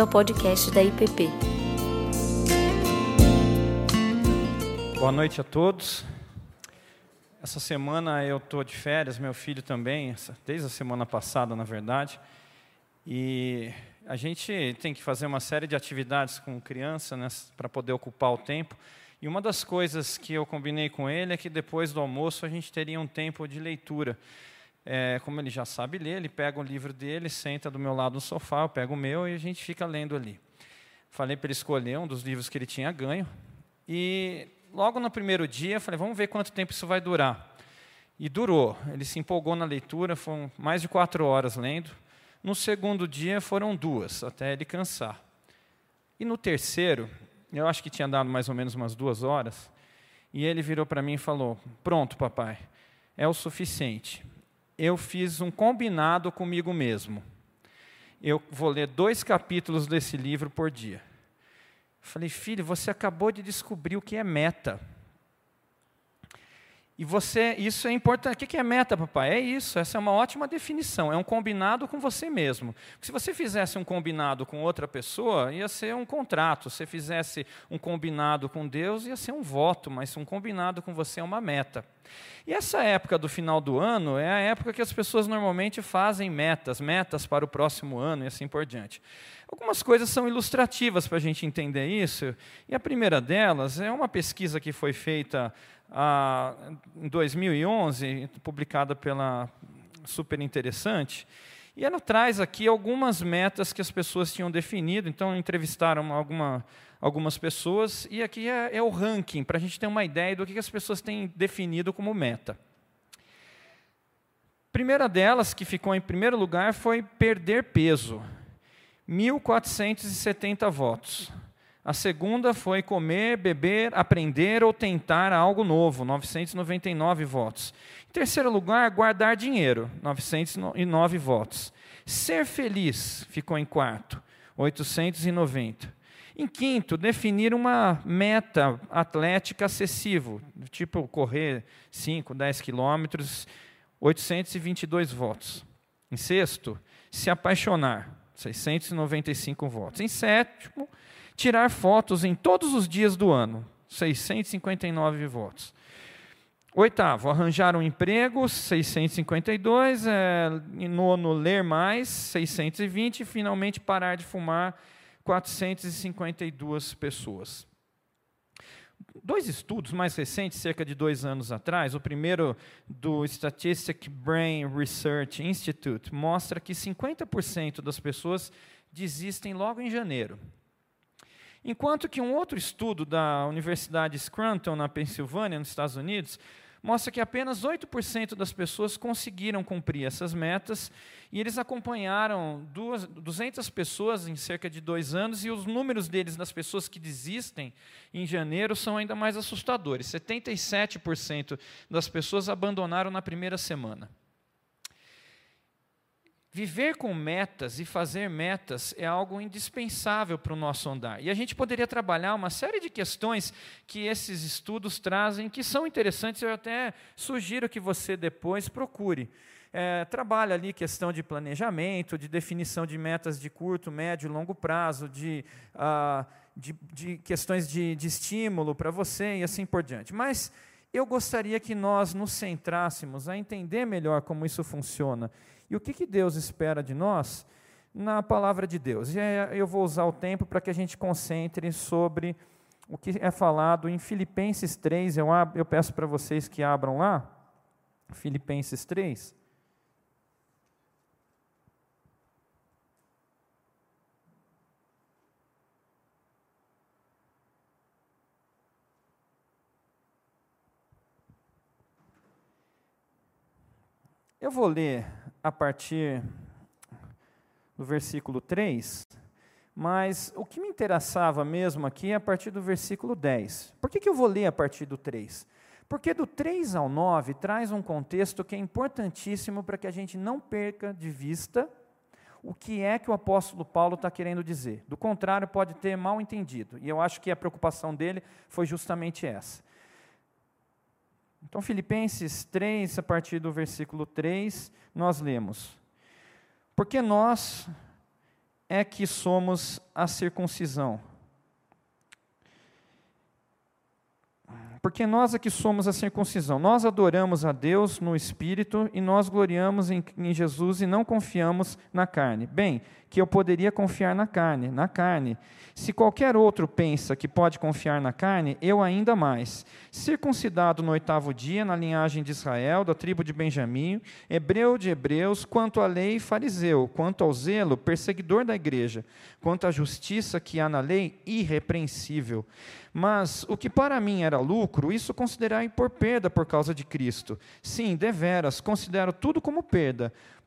bem-vindo ao podcast da IPP. Boa noite a todos. Essa semana eu estou de férias, meu filho também, desde a semana passada, na verdade. E a gente tem que fazer uma série de atividades com criança né, para poder ocupar o tempo. E uma das coisas que eu combinei com ele é que depois do almoço a gente teria um tempo de leitura. É, como ele já sabe ler, ele pega o livro dele, senta do meu lado no sofá, eu pego o meu e a gente fica lendo ali. Falei para ele escolher um dos livros que ele tinha ganho. E logo no primeiro dia, falei, vamos ver quanto tempo isso vai durar. E durou. Ele se empolgou na leitura, foram mais de quatro horas lendo. No segundo dia foram duas, até ele cansar. E no terceiro, eu acho que tinha dado mais ou menos umas duas horas, e ele virou para mim e falou: Pronto, papai, é o suficiente. Eu fiz um combinado comigo mesmo. Eu vou ler dois capítulos desse livro por dia. Falei, filho, você acabou de descobrir o que é meta. E você, isso é importante. O que é meta, papai? É isso, essa é uma ótima definição. É um combinado com você mesmo. Porque se você fizesse um combinado com outra pessoa, ia ser um contrato. Se você fizesse um combinado com Deus, ia ser um voto, mas um combinado com você é uma meta. E essa época do final do ano é a época que as pessoas normalmente fazem metas, metas para o próximo ano e assim por diante. Algumas coisas são ilustrativas para a gente entender isso, e a primeira delas é uma pesquisa que foi feita em 2011, publicada pela Super Interessante, e ela traz aqui algumas metas que as pessoas tinham definido. Então, entrevistaram alguma, algumas pessoas, e aqui é, é o ranking, para a gente ter uma ideia do que as pessoas têm definido como meta. Primeira delas, que ficou em primeiro lugar, foi perder peso. 1.470 votos. A segunda foi comer, beber, aprender ou tentar algo novo, 999 votos. Em terceiro lugar, guardar dinheiro, 909 votos. Ser feliz ficou em quarto, 890. Em quinto, definir uma meta atlética acessível, tipo correr 5, 10 quilômetros, 822 votos. Em sexto, se apaixonar, 695 votos. Em sétimo, tirar fotos em todos os dias do ano, 659 votos. Oitavo, arranjar um emprego, 652. É, nono, ler mais, 620. E, finalmente, parar de fumar, 452 pessoas. Dois estudos mais recentes, cerca de dois anos atrás, o primeiro do Statistic Brain Research Institute, mostra que 50% das pessoas desistem logo em janeiro. Enquanto que um outro estudo da Universidade Scranton, na Pensilvânia, nos Estados Unidos, mostra que apenas 8% das pessoas conseguiram cumprir essas metas, e eles acompanharam duas, 200 pessoas em cerca de dois anos, e os números deles, das pessoas que desistem em janeiro, são ainda mais assustadores. 77% das pessoas abandonaram na primeira semana. Viver com metas e fazer metas é algo indispensável para o nosso andar. E a gente poderia trabalhar uma série de questões que esses estudos trazem, que são interessantes. Eu até sugiro que você depois procure. É, trabalha ali questão de planejamento, de definição de metas de curto, médio e longo prazo, de, ah, de, de questões de, de estímulo para você e assim por diante. Mas eu gostaria que nós nos centrássemos a entender melhor como isso funciona e o que, que Deus espera de nós na palavra de Deus. E eu vou usar o tempo para que a gente concentre sobre o que é falado em Filipenses 3. Eu, eu peço para vocês que abram lá, Filipenses 3. Eu vou ler a partir do versículo 3, mas o que me interessava mesmo aqui é a partir do versículo 10. Por que, que eu vou ler a partir do 3? Porque do 3 ao 9 traz um contexto que é importantíssimo para que a gente não perca de vista o que é que o apóstolo Paulo está querendo dizer. Do contrário, pode ter mal entendido. E eu acho que a preocupação dele foi justamente essa. Então, Filipenses 3, a partir do versículo 3, nós lemos: Porque nós é que somos a circuncisão? Porque nós aqui somos a circuncisão. Nós adoramos a Deus no Espírito e nós gloriamos em, em, Jesus e não confiamos na carne. Bem, que eu poderia confiar na carne, na carne. Se qualquer outro pensa que pode confiar na carne, eu ainda mais. Circuncidado no oitavo dia, na linhagem de Israel, da tribo de Benjamim, hebreu de hebreus, quanto à lei, fariseu, quanto ao zelo, perseguidor da igreja, quanto à justiça que há na lei, irrepreensível. Mas o que para mim era lucro, isso considerai por perda por causa de Cristo. Sim, deveras, considero tudo como perda,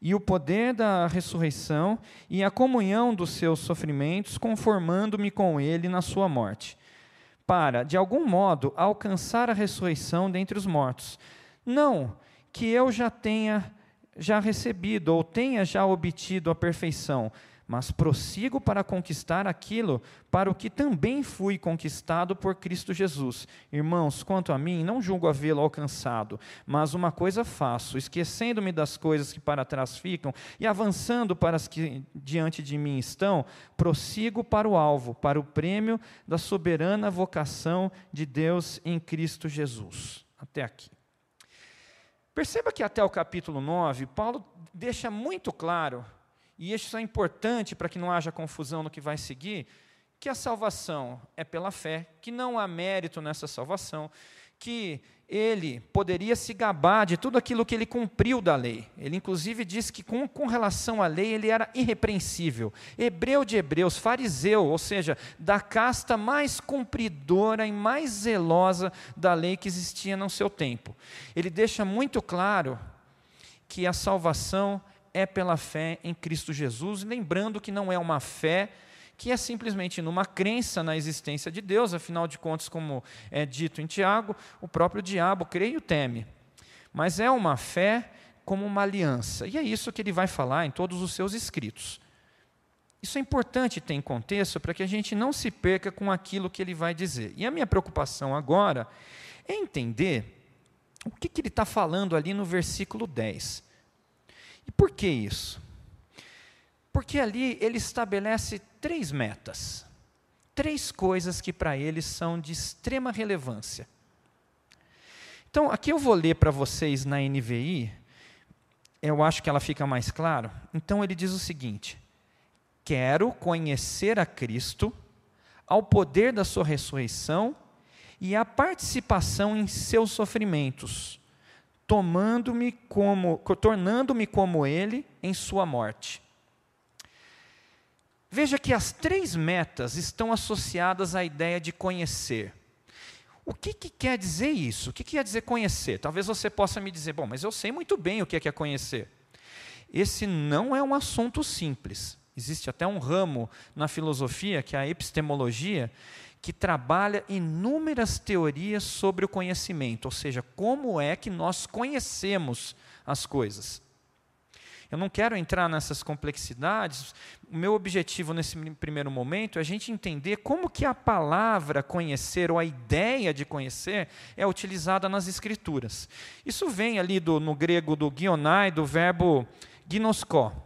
e o poder da ressurreição e a comunhão dos seus sofrimentos, conformando-me com ele na sua morte, para, de algum modo, alcançar a ressurreição dentre os mortos. Não que eu já tenha já recebido ou tenha já obtido a perfeição, mas prossigo para conquistar aquilo para o que também fui conquistado por Cristo Jesus. Irmãos, quanto a mim, não julgo havê-lo alcançado, mas uma coisa faço, esquecendo-me das coisas que para trás ficam e avançando para as que diante de mim estão, prossigo para o alvo, para o prêmio da soberana vocação de Deus em Cristo Jesus. Até aqui. Perceba que até o capítulo 9, Paulo deixa muito claro e isso é importante para que não haja confusão no que vai seguir, que a salvação é pela fé, que não há mérito nessa salvação, que ele poderia se gabar de tudo aquilo que ele cumpriu da lei. Ele, inclusive, diz que, com, com relação à lei, ele era irrepreensível. Hebreu de hebreus, fariseu, ou seja, da casta mais cumpridora e mais zelosa da lei que existia no seu tempo. Ele deixa muito claro que a salvação é pela fé em Cristo Jesus, lembrando que não é uma fé que é simplesmente numa crença na existência de Deus, afinal de contas, como é dito em Tiago, o próprio diabo crê e o teme. Mas é uma fé como uma aliança, e é isso que ele vai falar em todos os seus escritos. Isso é importante ter em contexto para que a gente não se perca com aquilo que ele vai dizer. E a minha preocupação agora é entender o que, que ele está falando ali no versículo 10. E por que isso? Porque ali ele estabelece três metas, três coisas que para ele são de extrema relevância. Então, aqui eu vou ler para vocês na NVI, eu acho que ela fica mais claro. Então, ele diz o seguinte: Quero conhecer a Cristo, ao poder da sua ressurreição e a participação em seus sofrimentos tomando-me como, tornando-me como ele em sua morte. Veja que as três metas estão associadas à ideia de conhecer. O que, que quer dizer isso? O que, que quer dizer conhecer? Talvez você possa me dizer, bom, mas eu sei muito bem o que é, conhecer. Esse não é um assunto simples. Existe até um ramo na filosofia, que é a epistemologia, que trabalha inúmeras teorias sobre o conhecimento, ou seja, como é que nós conhecemos as coisas. Eu não quero entrar nessas complexidades. O meu objetivo nesse primeiro momento é a gente entender como que a palavra conhecer ou a ideia de conhecer é utilizada nas escrituras. Isso vem ali do, no grego do guionai, do verbo gnoskó,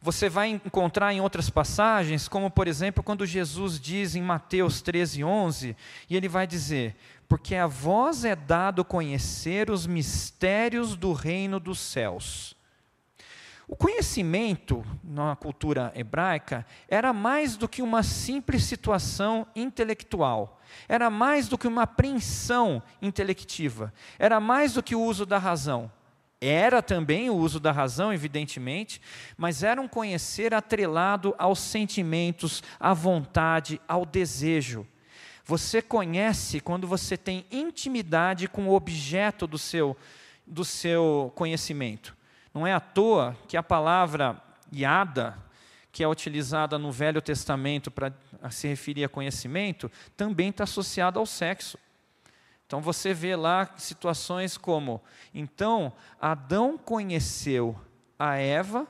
você vai encontrar em outras passagens, como por exemplo, quando Jesus diz em Mateus 13, 11, e ele vai dizer: Porque a vós é dado conhecer os mistérios do reino dos céus. O conhecimento na cultura hebraica era mais do que uma simples situação intelectual, era mais do que uma apreensão intelectiva, era mais do que o uso da razão. Era também o uso da razão, evidentemente, mas era um conhecer atrelado aos sentimentos, à vontade, ao desejo. Você conhece quando você tem intimidade com o objeto do seu, do seu conhecimento. Não é à toa que a palavra yada, que é utilizada no Velho Testamento para se referir a conhecimento, também está associada ao sexo. Então você vê lá situações como: então Adão conheceu a Eva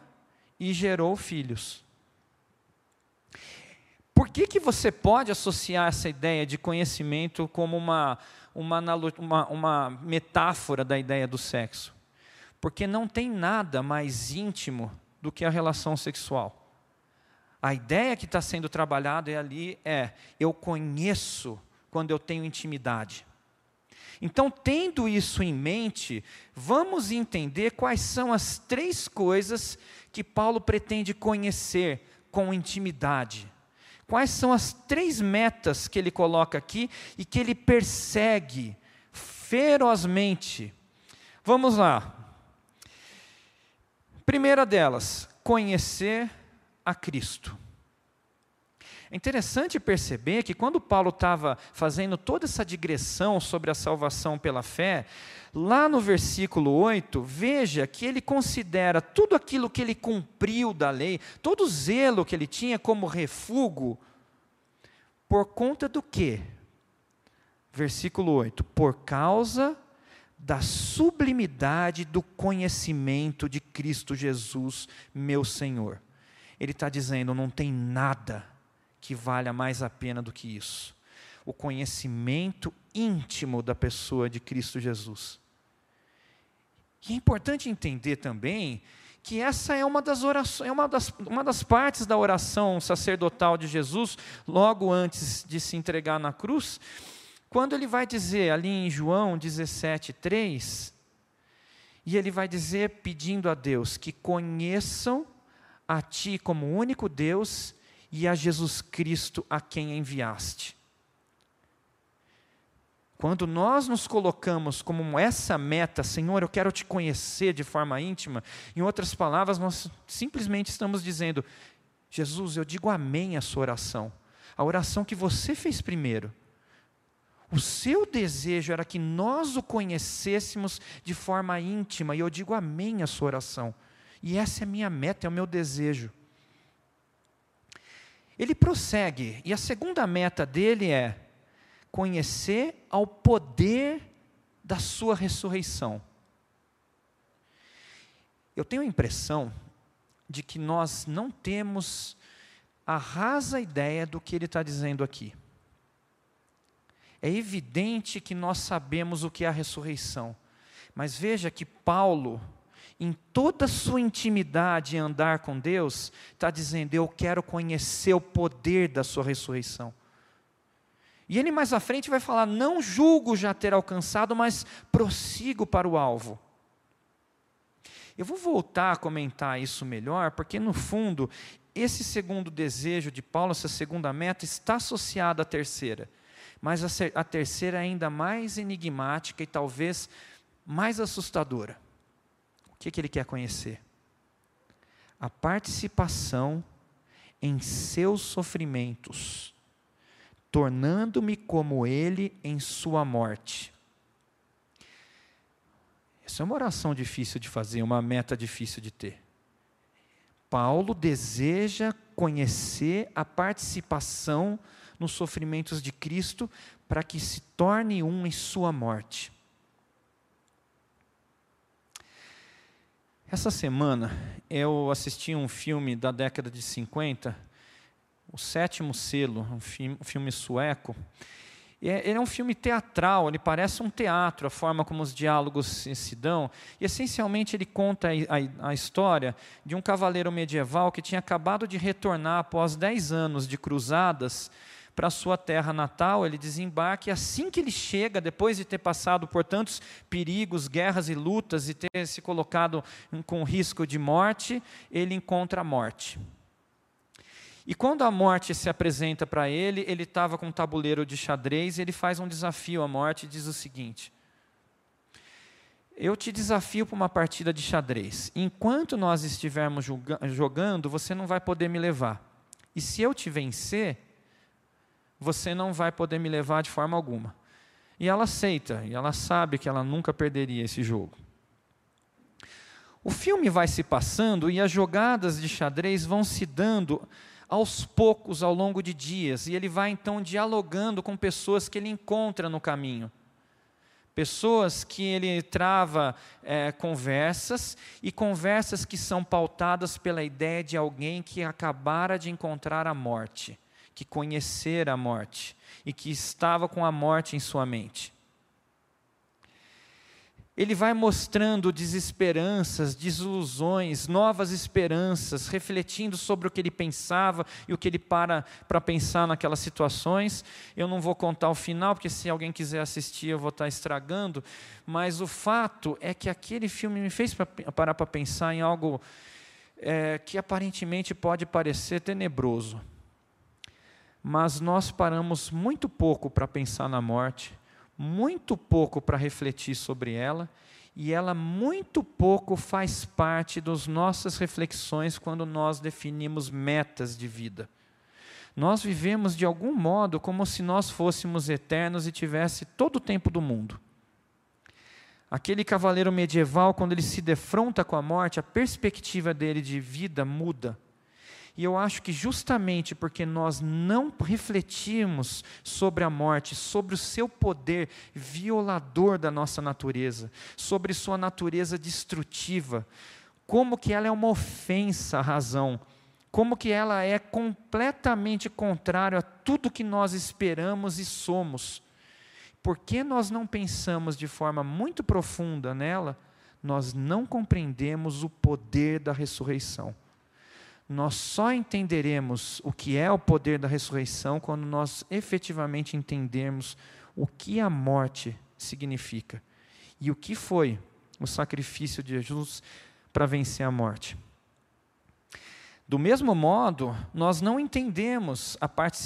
e gerou filhos. Por que, que você pode associar essa ideia de conhecimento como uma, uma, uma, uma metáfora da ideia do sexo? Porque não tem nada mais íntimo do que a relação sexual. A ideia que está sendo trabalhada ali é: eu conheço quando eu tenho intimidade. Então, tendo isso em mente, vamos entender quais são as três coisas que Paulo pretende conhecer com intimidade. Quais são as três metas que ele coloca aqui e que ele persegue ferozmente? Vamos lá. Primeira delas, conhecer a Cristo. É interessante perceber que quando Paulo estava fazendo toda essa digressão sobre a salvação pela fé, lá no versículo 8, veja que ele considera tudo aquilo que ele cumpriu da lei, todo o zelo que ele tinha como refúgio, por conta do quê? Versículo 8: por causa da sublimidade do conhecimento de Cristo Jesus, meu Senhor. Ele está dizendo: não tem nada que valha mais a pena do que isso. O conhecimento íntimo da pessoa de Cristo Jesus. E é importante entender também que essa é uma das orações, é uma das, uma das partes da oração sacerdotal de Jesus, logo antes de se entregar na cruz, quando ele vai dizer ali em João 17, 3, e ele vai dizer, pedindo a Deus que conheçam a Ti como único Deus e a Jesus Cristo a quem enviaste. Quando nós nos colocamos como essa meta, Senhor, eu quero te conhecer de forma íntima, em outras palavras, nós simplesmente estamos dizendo: Jesus, eu digo amém à sua oração, a oração que você fez primeiro. O seu desejo era que nós o conhecêssemos de forma íntima, e eu digo amém à sua oração. E essa é a minha meta, é o meu desejo. Ele prossegue, e a segunda meta dele é conhecer ao poder da sua ressurreição. Eu tenho a impressão de que nós não temos a rasa ideia do que ele está dizendo aqui. É evidente que nós sabemos o que é a ressurreição, mas veja que Paulo, em toda a sua intimidade e andar com Deus, está dizendo: Eu quero conhecer o poder da sua ressurreição. E ele mais à frente vai falar: Não julgo já ter alcançado, mas prossigo para o alvo. Eu vou voltar a comentar isso melhor, porque no fundo, esse segundo desejo de Paulo, essa segunda meta, está associada à terceira. Mas a, a terceira é ainda mais enigmática e talvez mais assustadora. O que, que ele quer conhecer? A participação em seus sofrimentos, tornando-me como ele em sua morte. Essa é uma oração difícil de fazer, uma meta difícil de ter. Paulo deseja conhecer a participação nos sofrimentos de Cristo para que se torne um em sua morte. Essa semana eu assisti um filme da década de 50, O Sétimo Selo, um filme, um filme sueco. É, ele é um filme teatral, ele parece um teatro, a forma como os diálogos se, dão. E, essencialmente, ele conta a, a, a, história de um cavaleiro medieval que tinha acabado de retornar após dez anos de cruzadas para sua terra natal, ele desembarca e assim que ele chega, depois de ter passado por tantos perigos, guerras e lutas e ter se colocado com risco de morte, ele encontra a morte. E quando a morte se apresenta para ele, ele estava com um tabuleiro de xadrez e ele faz um desafio à morte e diz o seguinte: Eu te desafio para uma partida de xadrez. Enquanto nós estivermos jogando, você não vai poder me levar. E se eu te vencer, você não vai poder me levar de forma alguma. E ela aceita, e ela sabe que ela nunca perderia esse jogo. O filme vai se passando e as jogadas de xadrez vão se dando aos poucos ao longo de dias, e ele vai então dialogando com pessoas que ele encontra no caminho. Pessoas que ele trava é, conversas, e conversas que são pautadas pela ideia de alguém que acabara de encontrar a morte, que conhecera a morte, e que estava com a morte em sua mente ele vai mostrando desesperanças, desilusões, novas esperanças, refletindo sobre o que ele pensava e o que ele para para pensar naquelas situações. Eu não vou contar o final, porque se alguém quiser assistir eu vou estar estragando, mas o fato é que aquele filme me fez parar para pensar em algo é, que aparentemente pode parecer tenebroso. Mas nós paramos muito pouco para pensar na morte muito pouco para refletir sobre ela, e ela muito pouco faz parte das nossas reflexões quando nós definimos metas de vida. Nós vivemos de algum modo como se nós fôssemos eternos e tivesse todo o tempo do mundo. Aquele cavaleiro medieval, quando ele se defronta com a morte, a perspectiva dele de vida muda. E eu acho que justamente porque nós não refletimos sobre a morte, sobre o seu poder violador da nossa natureza, sobre sua natureza destrutiva, como que ela é uma ofensa à razão, como que ela é completamente contrária a tudo que nós esperamos e somos. Por que nós não pensamos de forma muito profunda nela? Nós não compreendemos o poder da ressurreição nós só entenderemos o que é o poder da ressurreição quando nós efetivamente entendermos o que a morte significa e o que foi o sacrifício de Jesus para vencer a morte. Do mesmo modo, nós não entendemos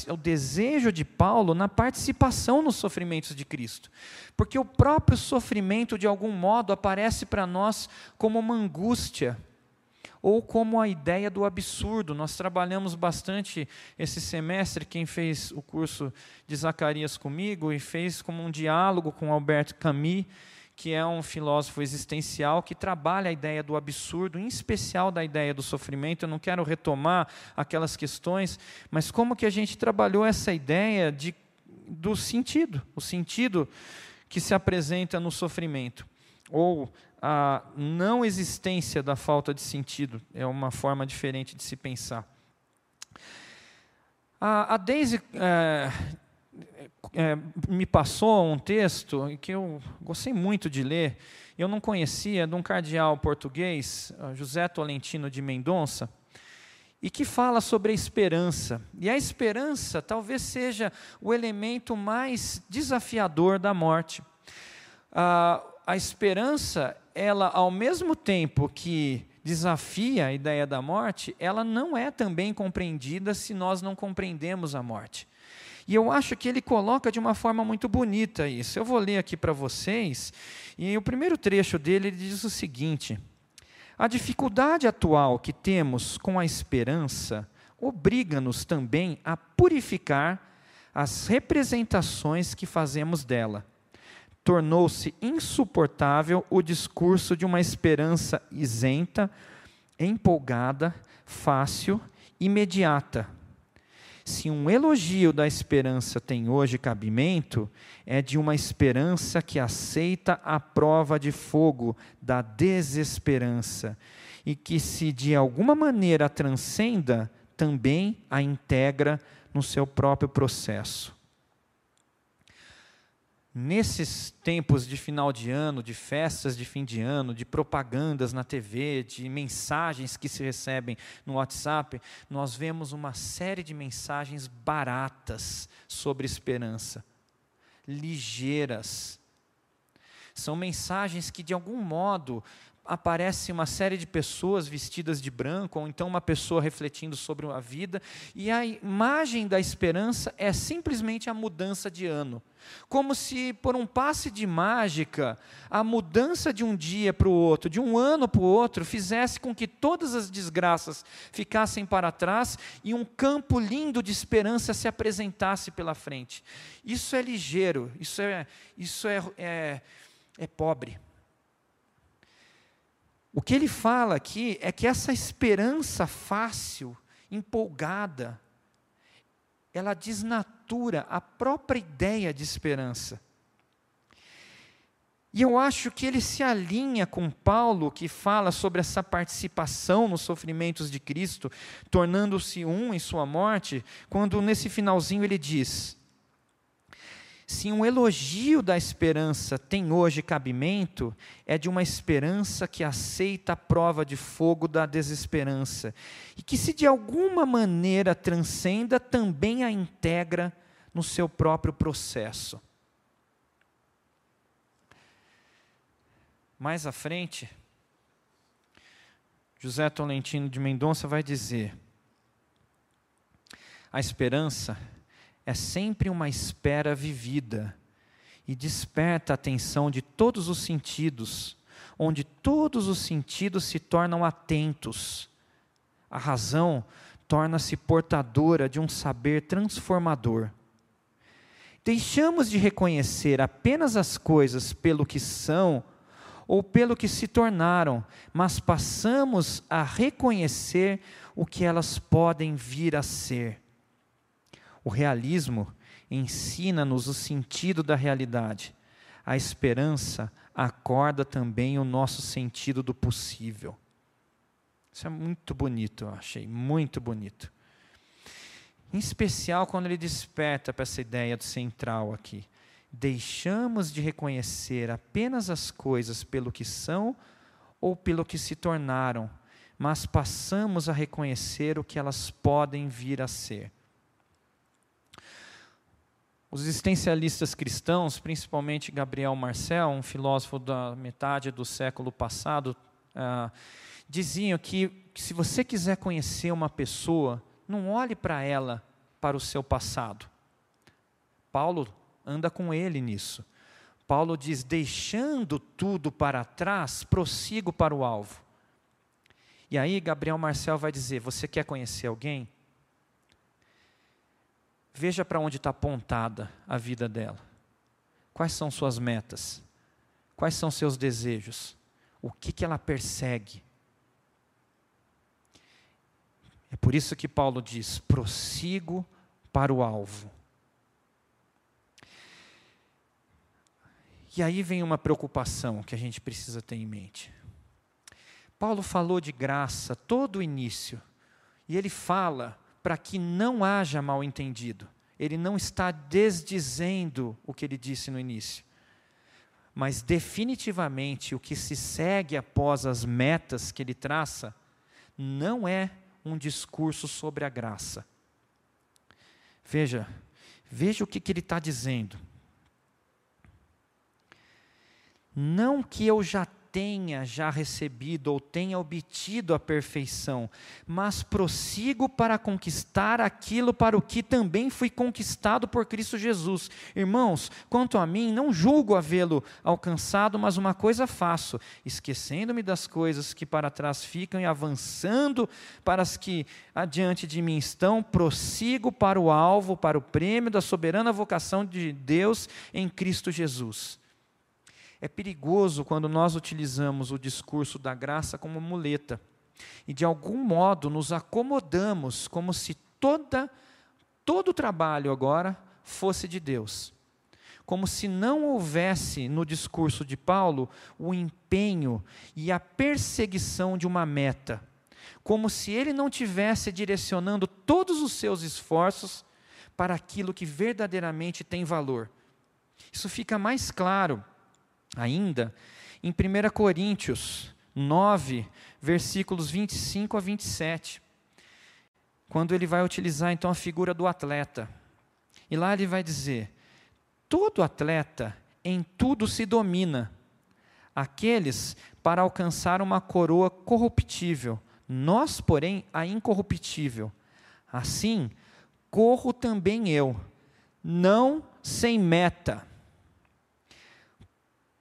o desejo de Paulo na participação nos sofrimentos de Cristo, porque o próprio sofrimento, de algum modo, aparece para nós como uma angústia ou como a ideia do absurdo. Nós trabalhamos bastante esse semestre, quem fez o curso de Zacarias comigo e fez como um diálogo com Alberto Camus, que é um filósofo existencial que trabalha a ideia do absurdo, em especial da ideia do sofrimento. Eu não quero retomar aquelas questões, mas como que a gente trabalhou essa ideia de, do sentido, o sentido que se apresenta no sofrimento ou a não existência da falta de sentido. É uma forma diferente de se pensar. A, a Daisy é, é, me passou um texto que eu gostei muito de ler. Eu não conhecia, de um cardeal português, José Tolentino de Mendonça, e que fala sobre a esperança. E a esperança talvez seja o elemento mais desafiador da morte. Ah, a esperança, ela ao mesmo tempo que desafia a ideia da morte, ela não é também compreendida se nós não compreendemos a morte. E eu acho que ele coloca de uma forma muito bonita isso. Eu vou ler aqui para vocês, e o primeiro trecho dele ele diz o seguinte: A dificuldade atual que temos com a esperança obriga-nos também a purificar as representações que fazemos dela tornou-se insuportável o discurso de uma esperança isenta, empolgada, fácil, imediata. Se um elogio da esperança tem hoje cabimento, é de uma esperança que aceita a prova de fogo da desesperança e que, se de alguma maneira transcenda, também a integra no seu próprio processo. Nesses tempos de final de ano, de festas de fim de ano, de propagandas na TV, de mensagens que se recebem no WhatsApp, nós vemos uma série de mensagens baratas sobre esperança, ligeiras. São mensagens que, de algum modo, aparece uma série de pessoas vestidas de branco, ou então uma pessoa refletindo sobre a vida, e a imagem da esperança é simplesmente a mudança de ano. Como se, por um passe de mágica, a mudança de um dia para o outro, de um ano para o outro, fizesse com que todas as desgraças ficassem para trás e um campo lindo de esperança se apresentasse pela frente. Isso é ligeiro, isso é, isso é, é, é pobre. O que ele fala aqui é que essa esperança fácil, empolgada, ela desnatura a própria ideia de esperança. E eu acho que ele se alinha com Paulo, que fala sobre essa participação nos sofrimentos de Cristo, tornando-se um em sua morte, quando nesse finalzinho ele diz: Se um elogio da esperança tem hoje cabimento, é de uma esperança que aceita a prova de fogo da desesperança, e que, se de alguma maneira transcenda, também a integra no seu próprio processo. Mais à frente, José Tolentino de Mendonça vai dizer: a esperança é sempre uma espera vivida e desperta a atenção de todos os sentidos, onde todos os sentidos se tornam atentos. A razão torna-se portadora de um saber transformador. Deixamos de reconhecer apenas as coisas pelo que são ou pelo que se tornaram, mas passamos a reconhecer o que elas podem vir a ser. O realismo ensina-nos o sentido da realidade. A esperança acorda também o nosso sentido do possível. Isso é muito bonito, eu achei, muito bonito. Em especial quando ele desperta para essa ideia do central aqui deixamos de reconhecer apenas as coisas pelo que são ou pelo que se tornaram, mas passamos a reconhecer o que elas podem vir a ser. Os existencialistas cristãos, principalmente Gabriel Marcel, um filósofo da metade do século passado, ah, diziam que, que se você quiser conhecer uma pessoa, não olhe para ela, para o seu passado. Paulo anda com ele nisso. Paulo diz: deixando tudo para trás, prossigo para o alvo. E aí, Gabriel Marcel vai dizer: Você quer conhecer alguém? Veja para onde está apontada a vida dela. Quais são suas metas? Quais são seus desejos? O que, que ela persegue? É por isso que Paulo diz: prossigo para o alvo. E aí vem uma preocupação que a gente precisa ter em mente. Paulo falou de graça todo o início, e ele fala para que não haja mal entendido. Ele não está desdizendo o que ele disse no início. Mas definitivamente o que se segue após as metas que ele traça não é um discurso sobre a graça. Veja, veja o que, que ele está dizendo. Não que eu já tenha já recebido ou tenha obtido a perfeição, mas prossigo para conquistar aquilo para o que também fui conquistado por Cristo Jesus. Irmãos, quanto a mim, não julgo havê-lo alcançado, mas uma coisa faço, esquecendo-me das coisas que para trás ficam e avançando para as que adiante de mim estão, prossigo para o alvo, para o prêmio da soberana vocação de Deus em Cristo Jesus. É perigoso quando nós utilizamos o discurso da graça como muleta e de algum modo nos acomodamos como se toda todo o trabalho agora fosse de Deus. Como se não houvesse no discurso de Paulo o empenho e a perseguição de uma meta. Como se ele não tivesse direcionando todos os seus esforços para aquilo que verdadeiramente tem valor. Isso fica mais claro ainda em 1 Coríntios 9, versículos 25 a 27, quando ele vai utilizar então a figura do atleta. E lá ele vai dizer: todo atleta em tudo se domina, aqueles para alcançar uma coroa corruptível, nós, porém, a incorruptível. Assim, corro também eu, não sem meta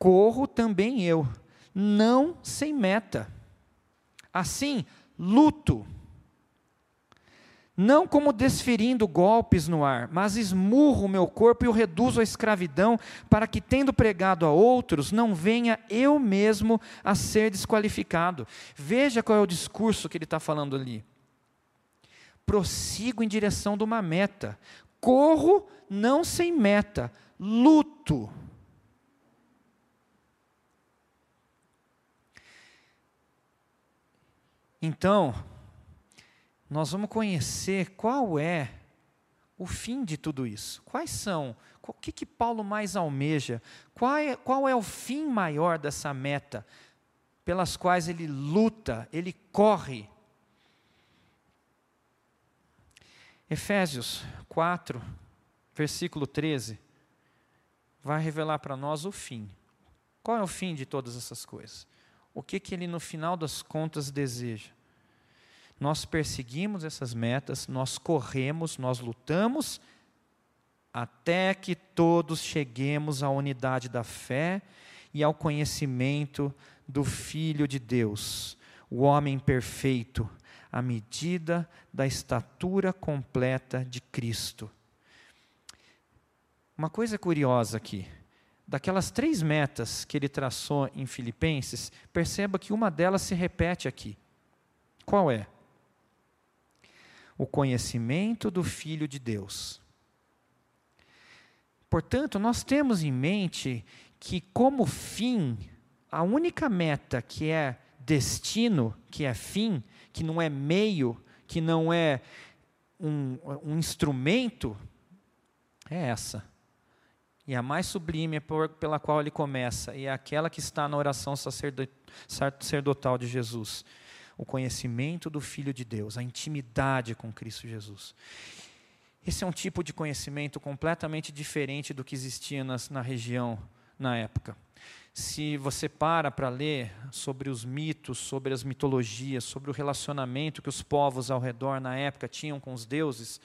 corro também eu, não sem meta. Assim, luto, não como desferindo golpes no ar, mas esmurro o meu corpo e o reduzo à escravidão, para que, tendo pregado a outros, não venha eu mesmo a ser desqualificado. Veja qual é o discurso que ele está falando ali. Prossigo em direção de uma meta, corro não sem meta, luto. Então, nós vamos conhecer qual é o fim de tudo isso. Quais são? O que, que Paulo mais almeja? Qual é, qual é o fim maior dessa meta pelas quais ele luta, ele corre? Efésios 4, versículo 13, vai revelar para nós o fim. Qual é o fim de todas essas coisas? O que, que ele, no final das contas, deseja? nós perseguimos essas metas, nós corremos, nós lutamos, até que todos cheguemos à unidade da fé e ao conhecimento do Filho de Deus, o homem perfeito, à medida da estatura completa de Cristo. Uma coisa curiosa aqui. Daquelas três metas que ele traçou em Filipenses, perceba que uma delas se repete aqui. Qual é? o conhecimento do Filho de Deus. Portanto, nós temos em mente que, como fim, a única meta que é destino, que é fim, que não é meio, que não é um, um instrumento, é essa. E a mais sublime por, pela qual ele começa, e é aquela que está na oração sacerdotal de Jesus o conhecimento do Filho de Deus, a intimidade com Cristo Jesus. Esse é um tipo de conhecimento completamente diferente do que existia nas, na região na época. Se você para para ler sobre os mitos, sobre as mitologias, sobre o relacionamento que os povos ao redor na época tinham com os deuses,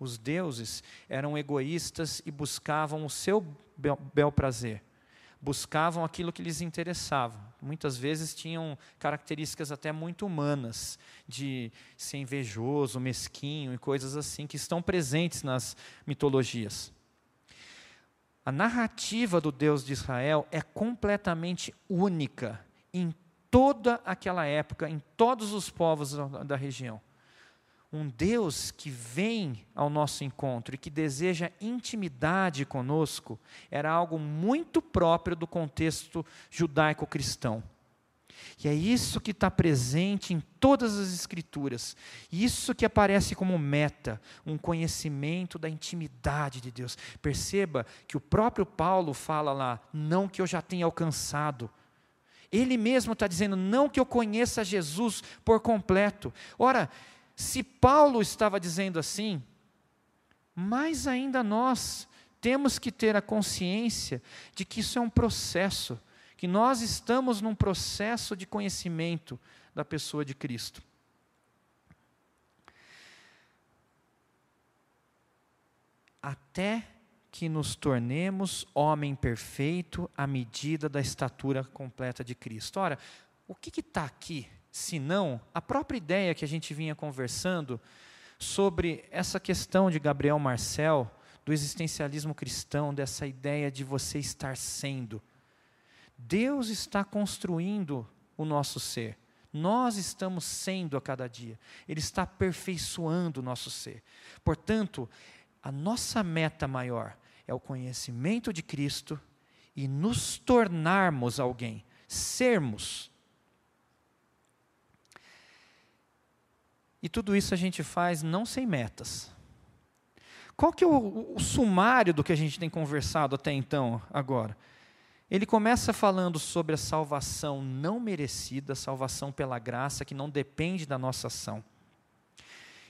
os deuses eram egoístas e buscavam o seu bel, bel prazer buscavam aquilo que lhes interessava. Muitas vezes tinham características até muito humanas, de ser invejoso, mesquinho e coisas assim, que estão presentes nas mitologias. A narrativa do Deus de Israel é completamente única em toda aquela época, em todos os povos da região um Deus que vem ao nosso encontro e que deseja intimidade conosco, era algo muito próprio do contexto judaico-cristão. E é isso que está presente em todas as Escrituras. Isso que aparece como meta, um conhecimento da intimidade de Deus. Perceba que o próprio Paulo fala lá, não que eu já tenha alcançado. Ele mesmo está dizendo, não que eu conheça Jesus por completo. Ora, se Paulo estava dizendo assim, mais ainda nós temos que ter a consciência de que isso é um processo, que nós estamos num processo de conhecimento da pessoa de Cristo. Até que nos tornemos homem perfeito à medida da estatura completa de Cristo. Ora, o que está aqui senão a própria ideia que a gente vinha conversando sobre essa questão de Gabriel Marcel, do existencialismo cristão, dessa ideia de você estar sendo. Deus está construindo o nosso ser. Nós estamos sendo a cada dia. Ele está aperfeiçoando o nosso ser. Portanto, a nossa meta maior é o conhecimento de Cristo e nos tornarmos alguém, sermos E tudo isso a gente faz não sem metas. Qual que é o, o, sumário do que a gente tem conversado até então, agora? Ele começa falando sobre a salvação não merecida, salvação pela graça, que não depende da nossa ação.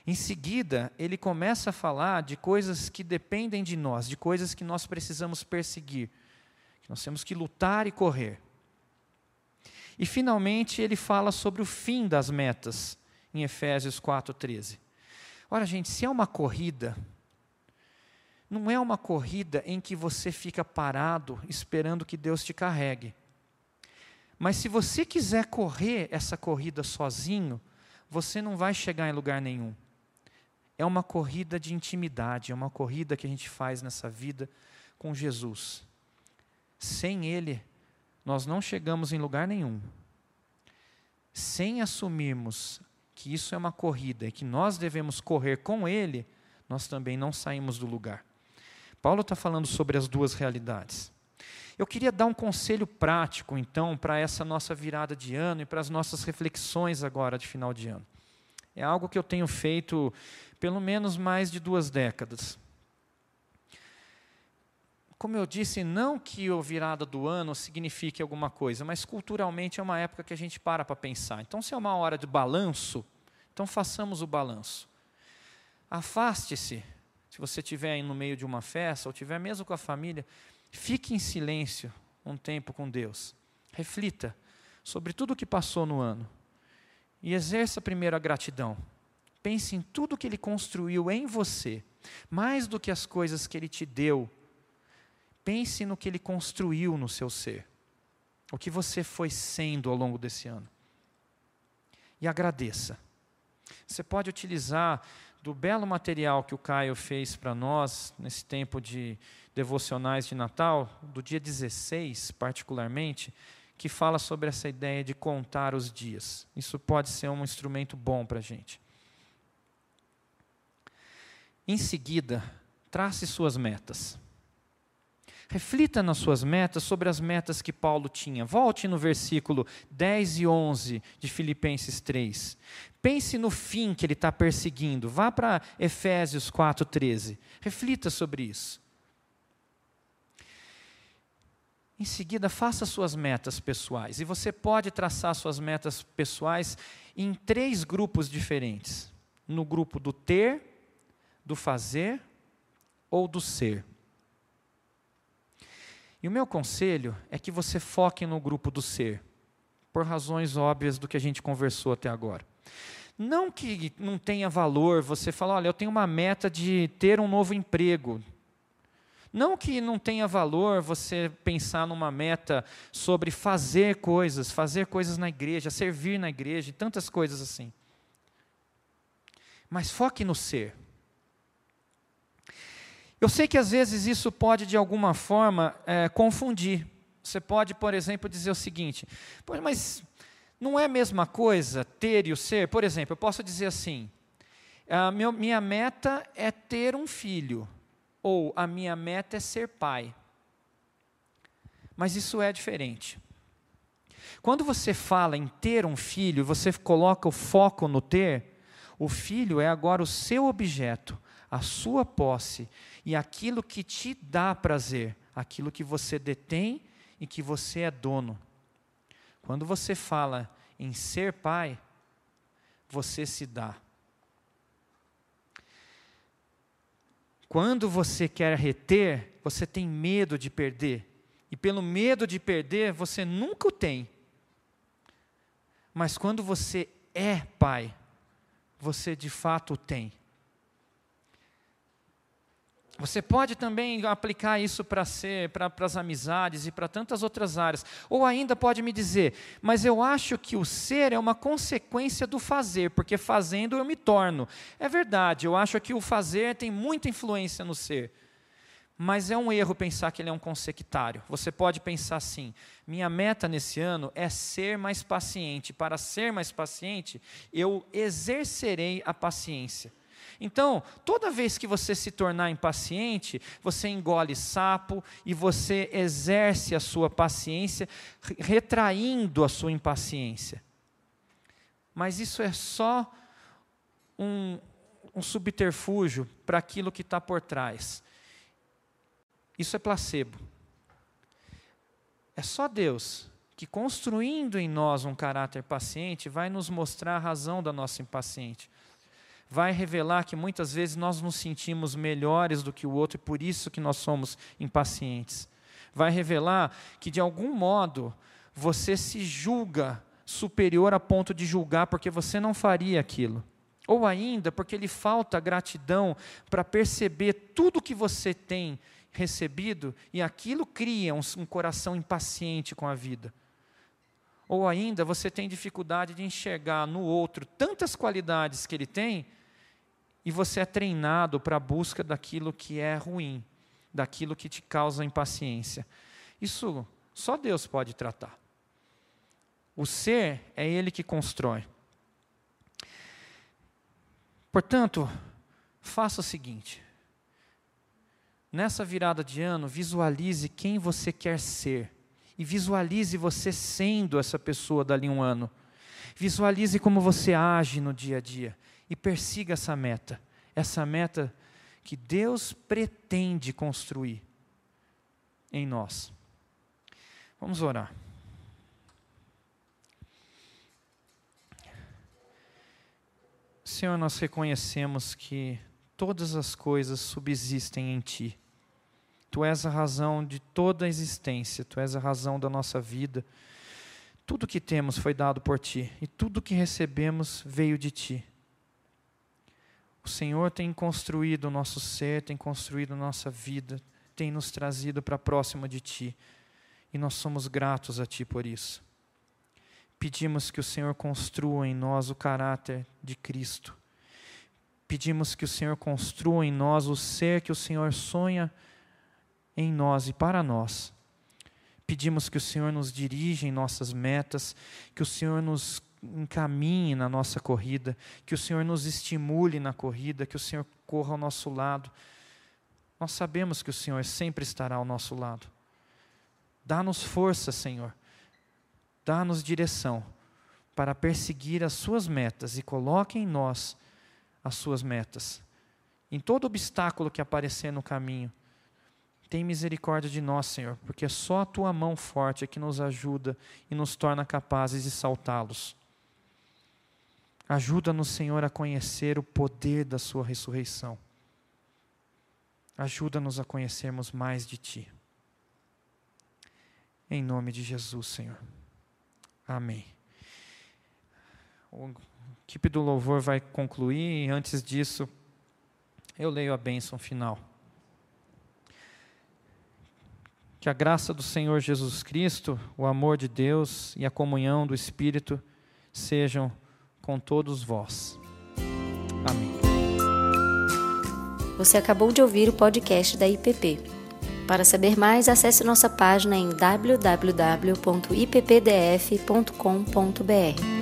Em seguida, ele começa a falar de coisas que dependem de nós, de coisas que nós precisamos perseguir, que nós temos que lutar e correr. E finalmente, ele fala sobre o fim das metas, em Efésios 4,13. Ora, gente, se é uma corrida, não é uma corrida em que você fica parado esperando que Deus te carregue. Mas se você quiser correr essa corrida sozinho, você não vai chegar em lugar nenhum. é uma corrida de intimidade, é uma corrida que a gente faz nessa vida com Jesus. Sem Ele, nós não chegamos em lugar nenhum. Sem assumirmos que isso é uma corrida e que nós devemos correr com Ele, nós também não saímos do lugar. Paulo está falando sobre as duas realidades. Eu queria dar um conselho prático, então, para essa nossa virada de ano e para as nossas reflexões agora de final de ano. É algo que eu tenho feito pelo menos mais de duas décadas. Como eu disse, não que a virada do ano signifique alguma coisa, mas culturalmente é uma época que a gente para para pensar. Então, se é uma hora de balanço, então façamos o balanço. Afaste-se, se você estiver aí no meio de uma festa, ou estiver mesmo com a família, fique em silêncio um tempo com Deus. Reflita sobre tudo o que passou no ano. E exerça primeiro a gratidão. Pense em tudo que Ele construiu em você, mais do que as coisas que Ele te deu Pense no que ele construiu no seu ser, o que você foi sendo ao longo desse ano. E agradeça. Você pode utilizar do belo material que o Caio fez para nós nesse tempo de devocionais de Natal, do dia 16 particularmente, que fala sobre essa ideia de contar os dias. Isso pode ser um instrumento bom para a gente. Em seguida, trace suas metas. Reflita nas suas metas sobre as metas que Paulo tinha. Volte no versículo 10 e 11 de Filipenses 3. Pense no fim que ele está perseguindo. Vá para Efésios 4,13. Reflita sobre isso. Em seguida, faça suas metas pessoais. E você pode traçar suas metas pessoais em três grupos diferentes: no grupo do ter, do fazer ou do ser. E o meu conselho é que você foque no grupo do ser, por razões óbvias do que a gente conversou até agora. Não que não tenha valor você falar, olha, eu tenho uma meta de ter um novo emprego. Não que não tenha valor você pensar numa meta sobre fazer coisas, fazer coisas na igreja, servir na igreja e tantas coisas assim. Mas foque no ser. Eu sei que às vezes isso pode, de alguma forma, é, confundir. Você pode, por exemplo, dizer o seguinte: mas não é a mesma coisa ter e o ser? Por exemplo, eu posso dizer assim: a minha meta é ter um filho, ou a minha meta é ser pai. Mas isso é diferente. Quando você fala em ter um filho, você coloca o foco no ter, o filho é agora o seu objeto, a sua posse, e aquilo que te dá prazer, aquilo que você detém e que você é dono. Quando você fala em ser pai, você se dá. Quando você quer reter, você tem medo de perder. E pelo medo de perder, você nunca o tem. Mas quando você é pai, você de fato o tem. Você pode também aplicar isso para ser, para as amizades e para tantas outras áreas. Ou ainda pode me dizer, mas eu acho que o ser é uma consequência do fazer, porque fazendo eu me torno. É verdade, eu acho que o fazer tem muita influência no ser. Mas é um erro pensar que ele é um consectário. Você pode pensar assim: minha meta nesse ano é ser mais paciente. Para ser mais paciente, eu exercerei a paciência. Então, toda vez que você se tornar impaciente, você engole sapo e você exerce a sua paciência, retraindo a sua impaciência. Mas isso é só um, um subterfúgio para aquilo que está por trás. Isso é placebo. É só Deus que, construindo em nós um caráter paciente, vai nos mostrar a razão da nossa impaciente vai revelar que muitas vezes nós nos sentimos melhores do que o outro e por isso que nós somos impacientes. Vai revelar que de algum modo você se julga superior a ponto de julgar porque você não faria aquilo. Ou ainda porque lhe falta gratidão para perceber tudo que você tem recebido e aquilo cria um, um coração impaciente com a vida. Ou ainda você tem dificuldade de enxergar no outro tantas qualidades que ele tem e você é treinado para a busca daquilo que é ruim, daquilo que te causa impaciência. Isso só Deus pode tratar. O ser é Ele que constrói. Portanto, faça o seguinte: nessa virada de ano, visualize quem você quer ser e visualize você sendo essa pessoa dali um ano. Visualize como você age no dia a dia e persiga essa meta, essa meta que Deus pretende construir em nós. Vamos orar. Senhor, nós reconhecemos que todas as coisas subsistem em Ti. Tu és a razão de toda a existência, Tu és a razão da nossa vida. Tudo que temos foi dado por Ti e tudo que recebemos veio de Ti. O Senhor tem construído o nosso ser, tem construído a nossa vida, tem nos trazido para próximo de Ti e nós somos gratos a Ti por isso. Pedimos que o Senhor construa em nós o caráter de Cristo. Pedimos que o Senhor construa em nós o ser que o Senhor sonha em nós e para nós. Pedimos que o Senhor nos dirija em nossas metas, que o Senhor nos encaminhe na nossa corrida, que o Senhor nos estimule na corrida, que o Senhor corra ao nosso lado. Nós sabemos que o Senhor sempre estará ao nosso lado. Dá-nos força, Senhor. Dá-nos direção para perseguir as Suas metas e coloque em nós as Suas metas. Em todo obstáculo que aparecer no caminho, tem misericórdia de nós, Senhor, porque só a tua mão forte é que nos ajuda e nos torna capazes de saltá-los. Ajuda-nos, Senhor, a conhecer o poder da Sua ressurreição. Ajuda-nos a conhecermos mais de Ti. Em nome de Jesus, Senhor. Amém. O equipe do louvor vai concluir e antes disso, eu leio a bênção final. Que a graça do Senhor Jesus Cristo, o amor de Deus e a comunhão do Espírito sejam com todos vós. Amém. Você acabou de ouvir o podcast da IPP. Para saber mais, acesse nossa página em www.ippdf.com.br.